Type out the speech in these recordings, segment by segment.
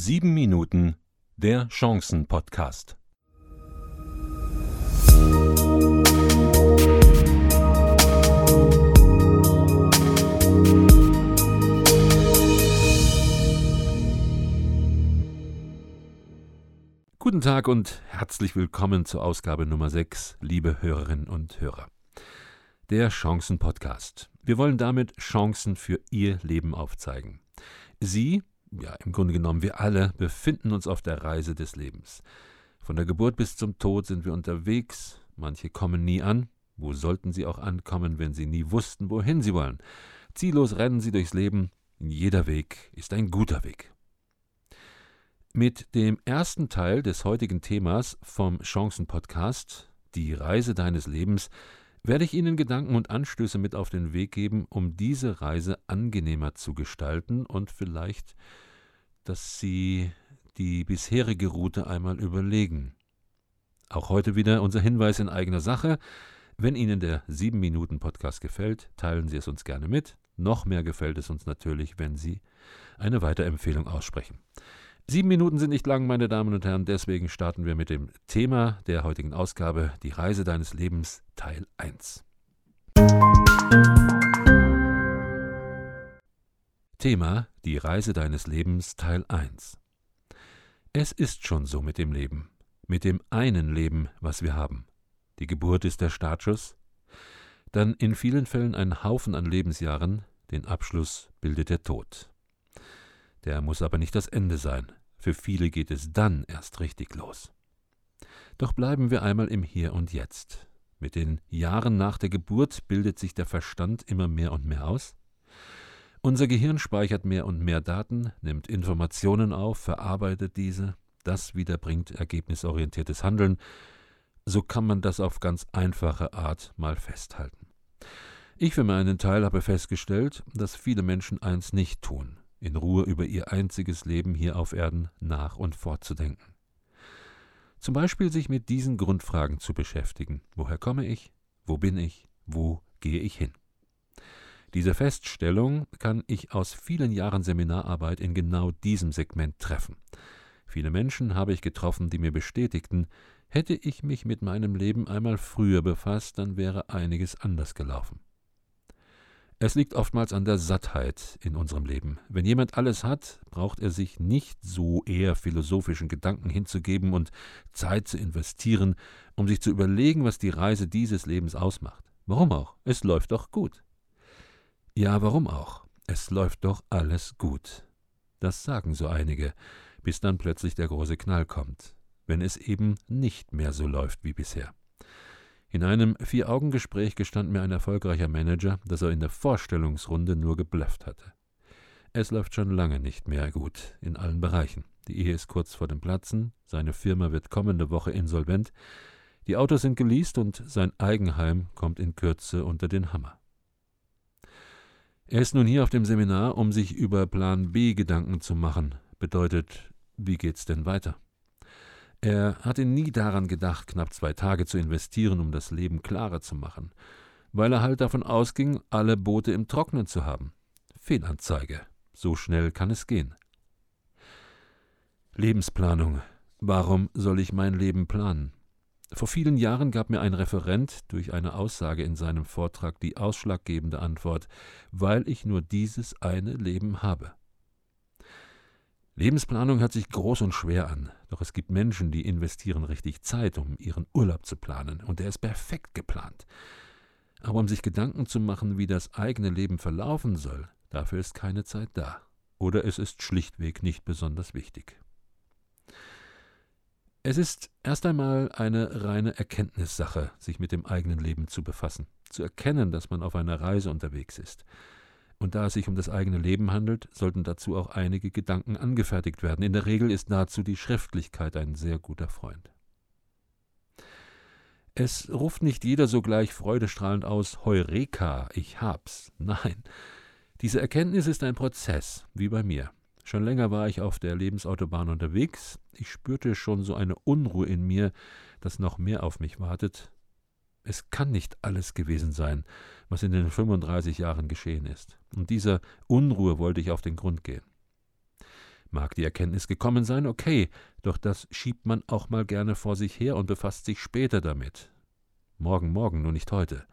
Sieben Minuten der Chancen-Podcast. Guten Tag und herzlich willkommen zur Ausgabe Nummer 6, liebe Hörerinnen und Hörer. Der Chancen-Podcast. Wir wollen damit Chancen für Ihr Leben aufzeigen. Sie, ja im Grunde genommen wir alle, befinden uns auf der Reise des Lebens. Von der Geburt bis zum Tod sind wir unterwegs, manche kommen nie an, wo sollten sie auch ankommen, wenn sie nie wussten, wohin sie wollen? Ziellos rennen sie durchs Leben, jeder Weg ist ein guter Weg. Mit dem ersten Teil des heutigen Themas vom Chancen-Podcast, die Reise deines Lebens, werde ich Ihnen Gedanken und Anstöße mit auf den Weg geben, um diese Reise angenehmer zu gestalten und vielleicht, dass Sie die bisherige Route einmal überlegen. Auch heute wieder unser Hinweis in eigener Sache. Wenn Ihnen der 7-Minuten-Podcast gefällt, teilen Sie es uns gerne mit. Noch mehr gefällt es uns natürlich, wenn Sie eine Weiterempfehlung aussprechen. Sieben Minuten sind nicht lang, meine Damen und Herren, deswegen starten wir mit dem Thema der heutigen Ausgabe, die Reise deines Lebens, Teil 1. Thema Die Reise deines Lebens, Teil 1. Es ist schon so mit dem Leben, mit dem einen Leben, was wir haben. Die Geburt ist der Startschuss, dann in vielen Fällen ein Haufen an Lebensjahren, den Abschluss bildet der Tod. Der muss aber nicht das Ende sein. Für viele geht es dann erst richtig los. Doch bleiben wir einmal im Hier und Jetzt. Mit den Jahren nach der Geburt bildet sich der Verstand immer mehr und mehr aus. Unser Gehirn speichert mehr und mehr Daten, nimmt Informationen auf, verarbeitet diese. Das wieder bringt ergebnisorientiertes Handeln. So kann man das auf ganz einfache Art mal festhalten. Ich für meinen Teil habe festgestellt, dass viele Menschen eins nicht tun in Ruhe über ihr einziges Leben hier auf Erden nach und fortzudenken. Zum Beispiel sich mit diesen Grundfragen zu beschäftigen. Woher komme ich? Wo bin ich? Wo gehe ich hin? Diese Feststellung kann ich aus vielen Jahren Seminararbeit in genau diesem Segment treffen. Viele Menschen habe ich getroffen, die mir bestätigten, hätte ich mich mit meinem Leben einmal früher befasst, dann wäre einiges anders gelaufen. Es liegt oftmals an der Sattheit in unserem Leben. Wenn jemand alles hat, braucht er sich nicht so eher philosophischen Gedanken hinzugeben und Zeit zu investieren, um sich zu überlegen, was die Reise dieses Lebens ausmacht. Warum auch? Es läuft doch gut. Ja, warum auch? Es läuft doch alles gut. Das sagen so einige, bis dann plötzlich der große Knall kommt, wenn es eben nicht mehr so läuft wie bisher. In einem Vier-Augen-Gespräch gestand mir ein erfolgreicher Manager, dass er in der Vorstellungsrunde nur geblufft hatte. Es läuft schon lange nicht mehr gut in allen Bereichen. Die Ehe ist kurz vor dem Platzen, seine Firma wird kommende Woche insolvent, die Autos sind geleast und sein Eigenheim kommt in Kürze unter den Hammer. Er ist nun hier auf dem Seminar, um sich über Plan B Gedanken zu machen. Bedeutet, wie geht's denn weiter? Er hatte nie daran gedacht, knapp zwei Tage zu investieren, um das Leben klarer zu machen, weil er halt davon ausging, alle Boote im Trocknen zu haben. Fehlanzeige. So schnell kann es gehen. Lebensplanung. Warum soll ich mein Leben planen? Vor vielen Jahren gab mir ein Referent durch eine Aussage in seinem Vortrag die ausschlaggebende Antwort, weil ich nur dieses eine Leben habe. Lebensplanung hört sich groß und schwer an, doch es gibt Menschen, die investieren richtig Zeit, um ihren Urlaub zu planen, und der ist perfekt geplant. Aber um sich Gedanken zu machen, wie das eigene Leben verlaufen soll, dafür ist keine Zeit da. Oder es ist schlichtweg nicht besonders wichtig. Es ist erst einmal eine reine Erkenntnissache, sich mit dem eigenen Leben zu befassen, zu erkennen, dass man auf einer Reise unterwegs ist. Und da es sich um das eigene Leben handelt, sollten dazu auch einige Gedanken angefertigt werden. In der Regel ist dazu die Schriftlichkeit ein sehr guter Freund. Es ruft nicht jeder sogleich freudestrahlend aus Heureka, ich hab's. Nein, diese Erkenntnis ist ein Prozess, wie bei mir. Schon länger war ich auf der Lebensautobahn unterwegs, ich spürte schon so eine Unruhe in mir, dass noch mehr auf mich wartet, es kann nicht alles gewesen sein, was in den 35 Jahren geschehen ist. Und dieser Unruhe wollte ich auf den Grund gehen. Mag die Erkenntnis gekommen sein, okay, doch das schiebt man auch mal gerne vor sich her und befasst sich später damit. Morgen, morgen, nur nicht heute.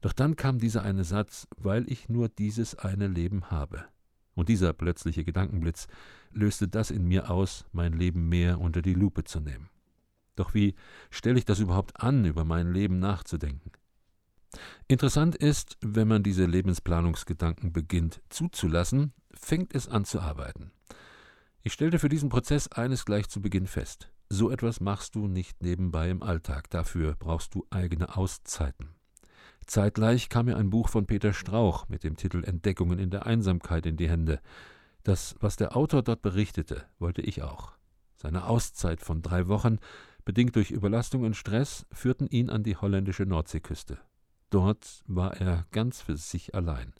Doch dann kam dieser eine Satz, weil ich nur dieses eine Leben habe. Und dieser plötzliche Gedankenblitz löste das in mir aus, mein Leben mehr unter die Lupe zu nehmen. Doch wie stelle ich das überhaupt an, über mein Leben nachzudenken? Interessant ist, wenn man diese Lebensplanungsgedanken beginnt zuzulassen, fängt es an zu arbeiten. Ich stellte für diesen Prozess eines gleich zu Beginn fest. So etwas machst du nicht nebenbei im Alltag, dafür brauchst du eigene Auszeiten. Zeitgleich kam mir ein Buch von Peter Strauch mit dem Titel Entdeckungen in der Einsamkeit in die Hände. Das, was der Autor dort berichtete, wollte ich auch. Seine Auszeit von drei Wochen, bedingt durch Überlastung und Stress, führten ihn an die holländische Nordseeküste. Dort war er ganz für sich allein.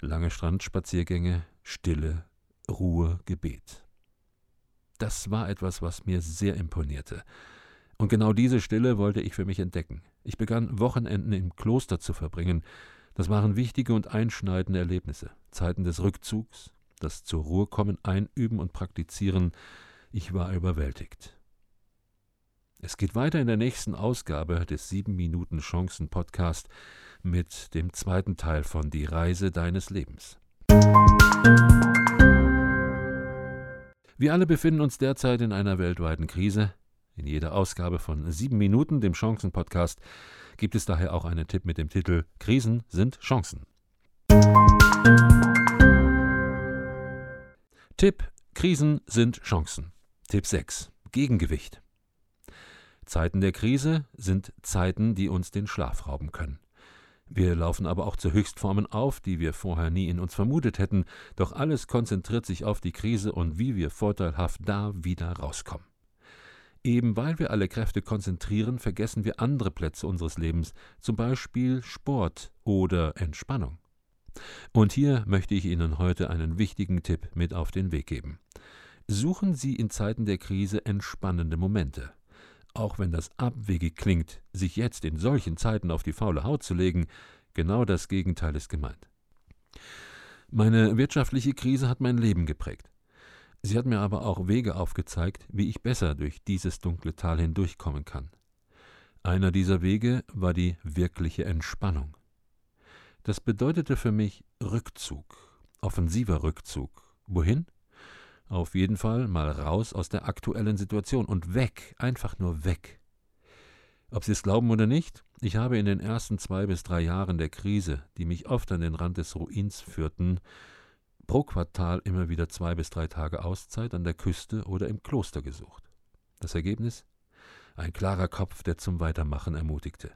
Lange Strandspaziergänge, Stille, Ruhe, Gebet. Das war etwas, was mir sehr imponierte. Und genau diese Stille wollte ich für mich entdecken. Ich begann Wochenenden im Kloster zu verbringen. Das waren wichtige und einschneidende Erlebnisse, Zeiten des Rückzugs, das zur Ruhe kommen, einüben und praktizieren. Ich war überwältigt. Es geht weiter in der nächsten Ausgabe des 7 Minuten Chancen Podcast mit dem zweiten Teil von Die Reise deines Lebens. Wir alle befinden uns derzeit in einer weltweiten Krise. In jeder Ausgabe von 7 Minuten, dem Chancen Podcast, gibt es daher auch einen Tipp mit dem Titel Krisen sind Chancen. Tipp Krisen sind Chancen. Tipp 6 Gegengewicht. Zeiten der Krise sind Zeiten, die uns den Schlaf rauben können. Wir laufen aber auch zu Höchstformen auf, die wir vorher nie in uns vermutet hätten, doch alles konzentriert sich auf die Krise und wie wir vorteilhaft da wieder rauskommen. Eben weil wir alle Kräfte konzentrieren, vergessen wir andere Plätze unseres Lebens, zum Beispiel Sport oder Entspannung. Und hier möchte ich Ihnen heute einen wichtigen Tipp mit auf den Weg geben. Suchen Sie in Zeiten der Krise entspannende Momente. Auch wenn das abwegig klingt, sich jetzt in solchen Zeiten auf die faule Haut zu legen, genau das Gegenteil ist gemeint. Meine wirtschaftliche Krise hat mein Leben geprägt. Sie hat mir aber auch Wege aufgezeigt, wie ich besser durch dieses dunkle Tal hindurchkommen kann. Einer dieser Wege war die wirkliche Entspannung. Das bedeutete für mich Rückzug, offensiver Rückzug. Wohin? Auf jeden Fall mal raus aus der aktuellen Situation und weg, einfach nur weg. Ob Sie es glauben oder nicht, ich habe in den ersten zwei bis drei Jahren der Krise, die mich oft an den Rand des Ruins führten, pro Quartal immer wieder zwei bis drei Tage Auszeit an der Küste oder im Kloster gesucht. Das Ergebnis? Ein klarer Kopf, der zum Weitermachen ermutigte.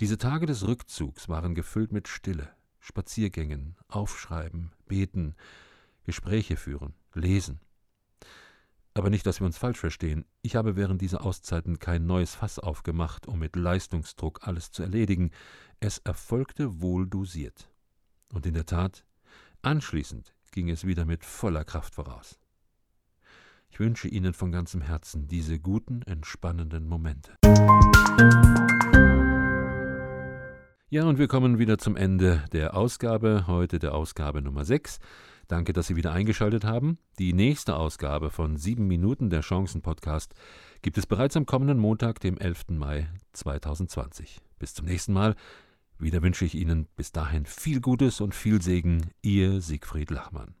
Diese Tage des Rückzugs waren gefüllt mit Stille, Spaziergängen, Aufschreiben, Beten, Gespräche führen, lesen. Aber nicht, dass wir uns falsch verstehen. Ich habe während dieser Auszeiten kein neues Fass aufgemacht, um mit Leistungsdruck alles zu erledigen. Es erfolgte wohl dosiert. Und in der Tat, anschließend ging es wieder mit voller Kraft voraus. Ich wünsche Ihnen von ganzem Herzen diese guten, entspannenden Momente. Ja, und wir kommen wieder zum Ende der Ausgabe, heute der Ausgabe Nummer 6. Danke, dass Sie wieder eingeschaltet haben. Die nächste Ausgabe von 7 Minuten der Chancen Podcast gibt es bereits am kommenden Montag, dem 11. Mai 2020. Bis zum nächsten Mal. Wieder wünsche ich Ihnen bis dahin viel Gutes und viel Segen. Ihr Siegfried Lachmann.